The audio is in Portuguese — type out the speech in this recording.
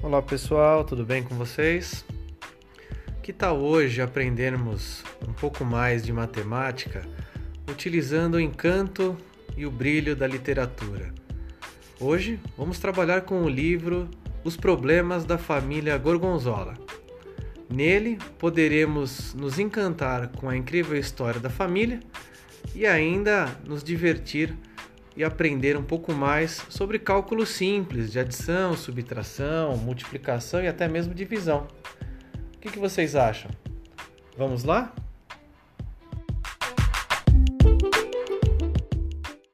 Olá pessoal, tudo bem com vocês? Que tal hoje aprendermos um pouco mais de matemática utilizando o encanto e o brilho da literatura? Hoje vamos trabalhar com o livro Os Problemas da Família Gorgonzola. Nele poderemos nos encantar com a incrível história da família e ainda nos divertir e aprender um pouco mais sobre cálculo simples de adição, subtração, multiplicação e até mesmo divisão. O que, que vocês acham? Vamos lá?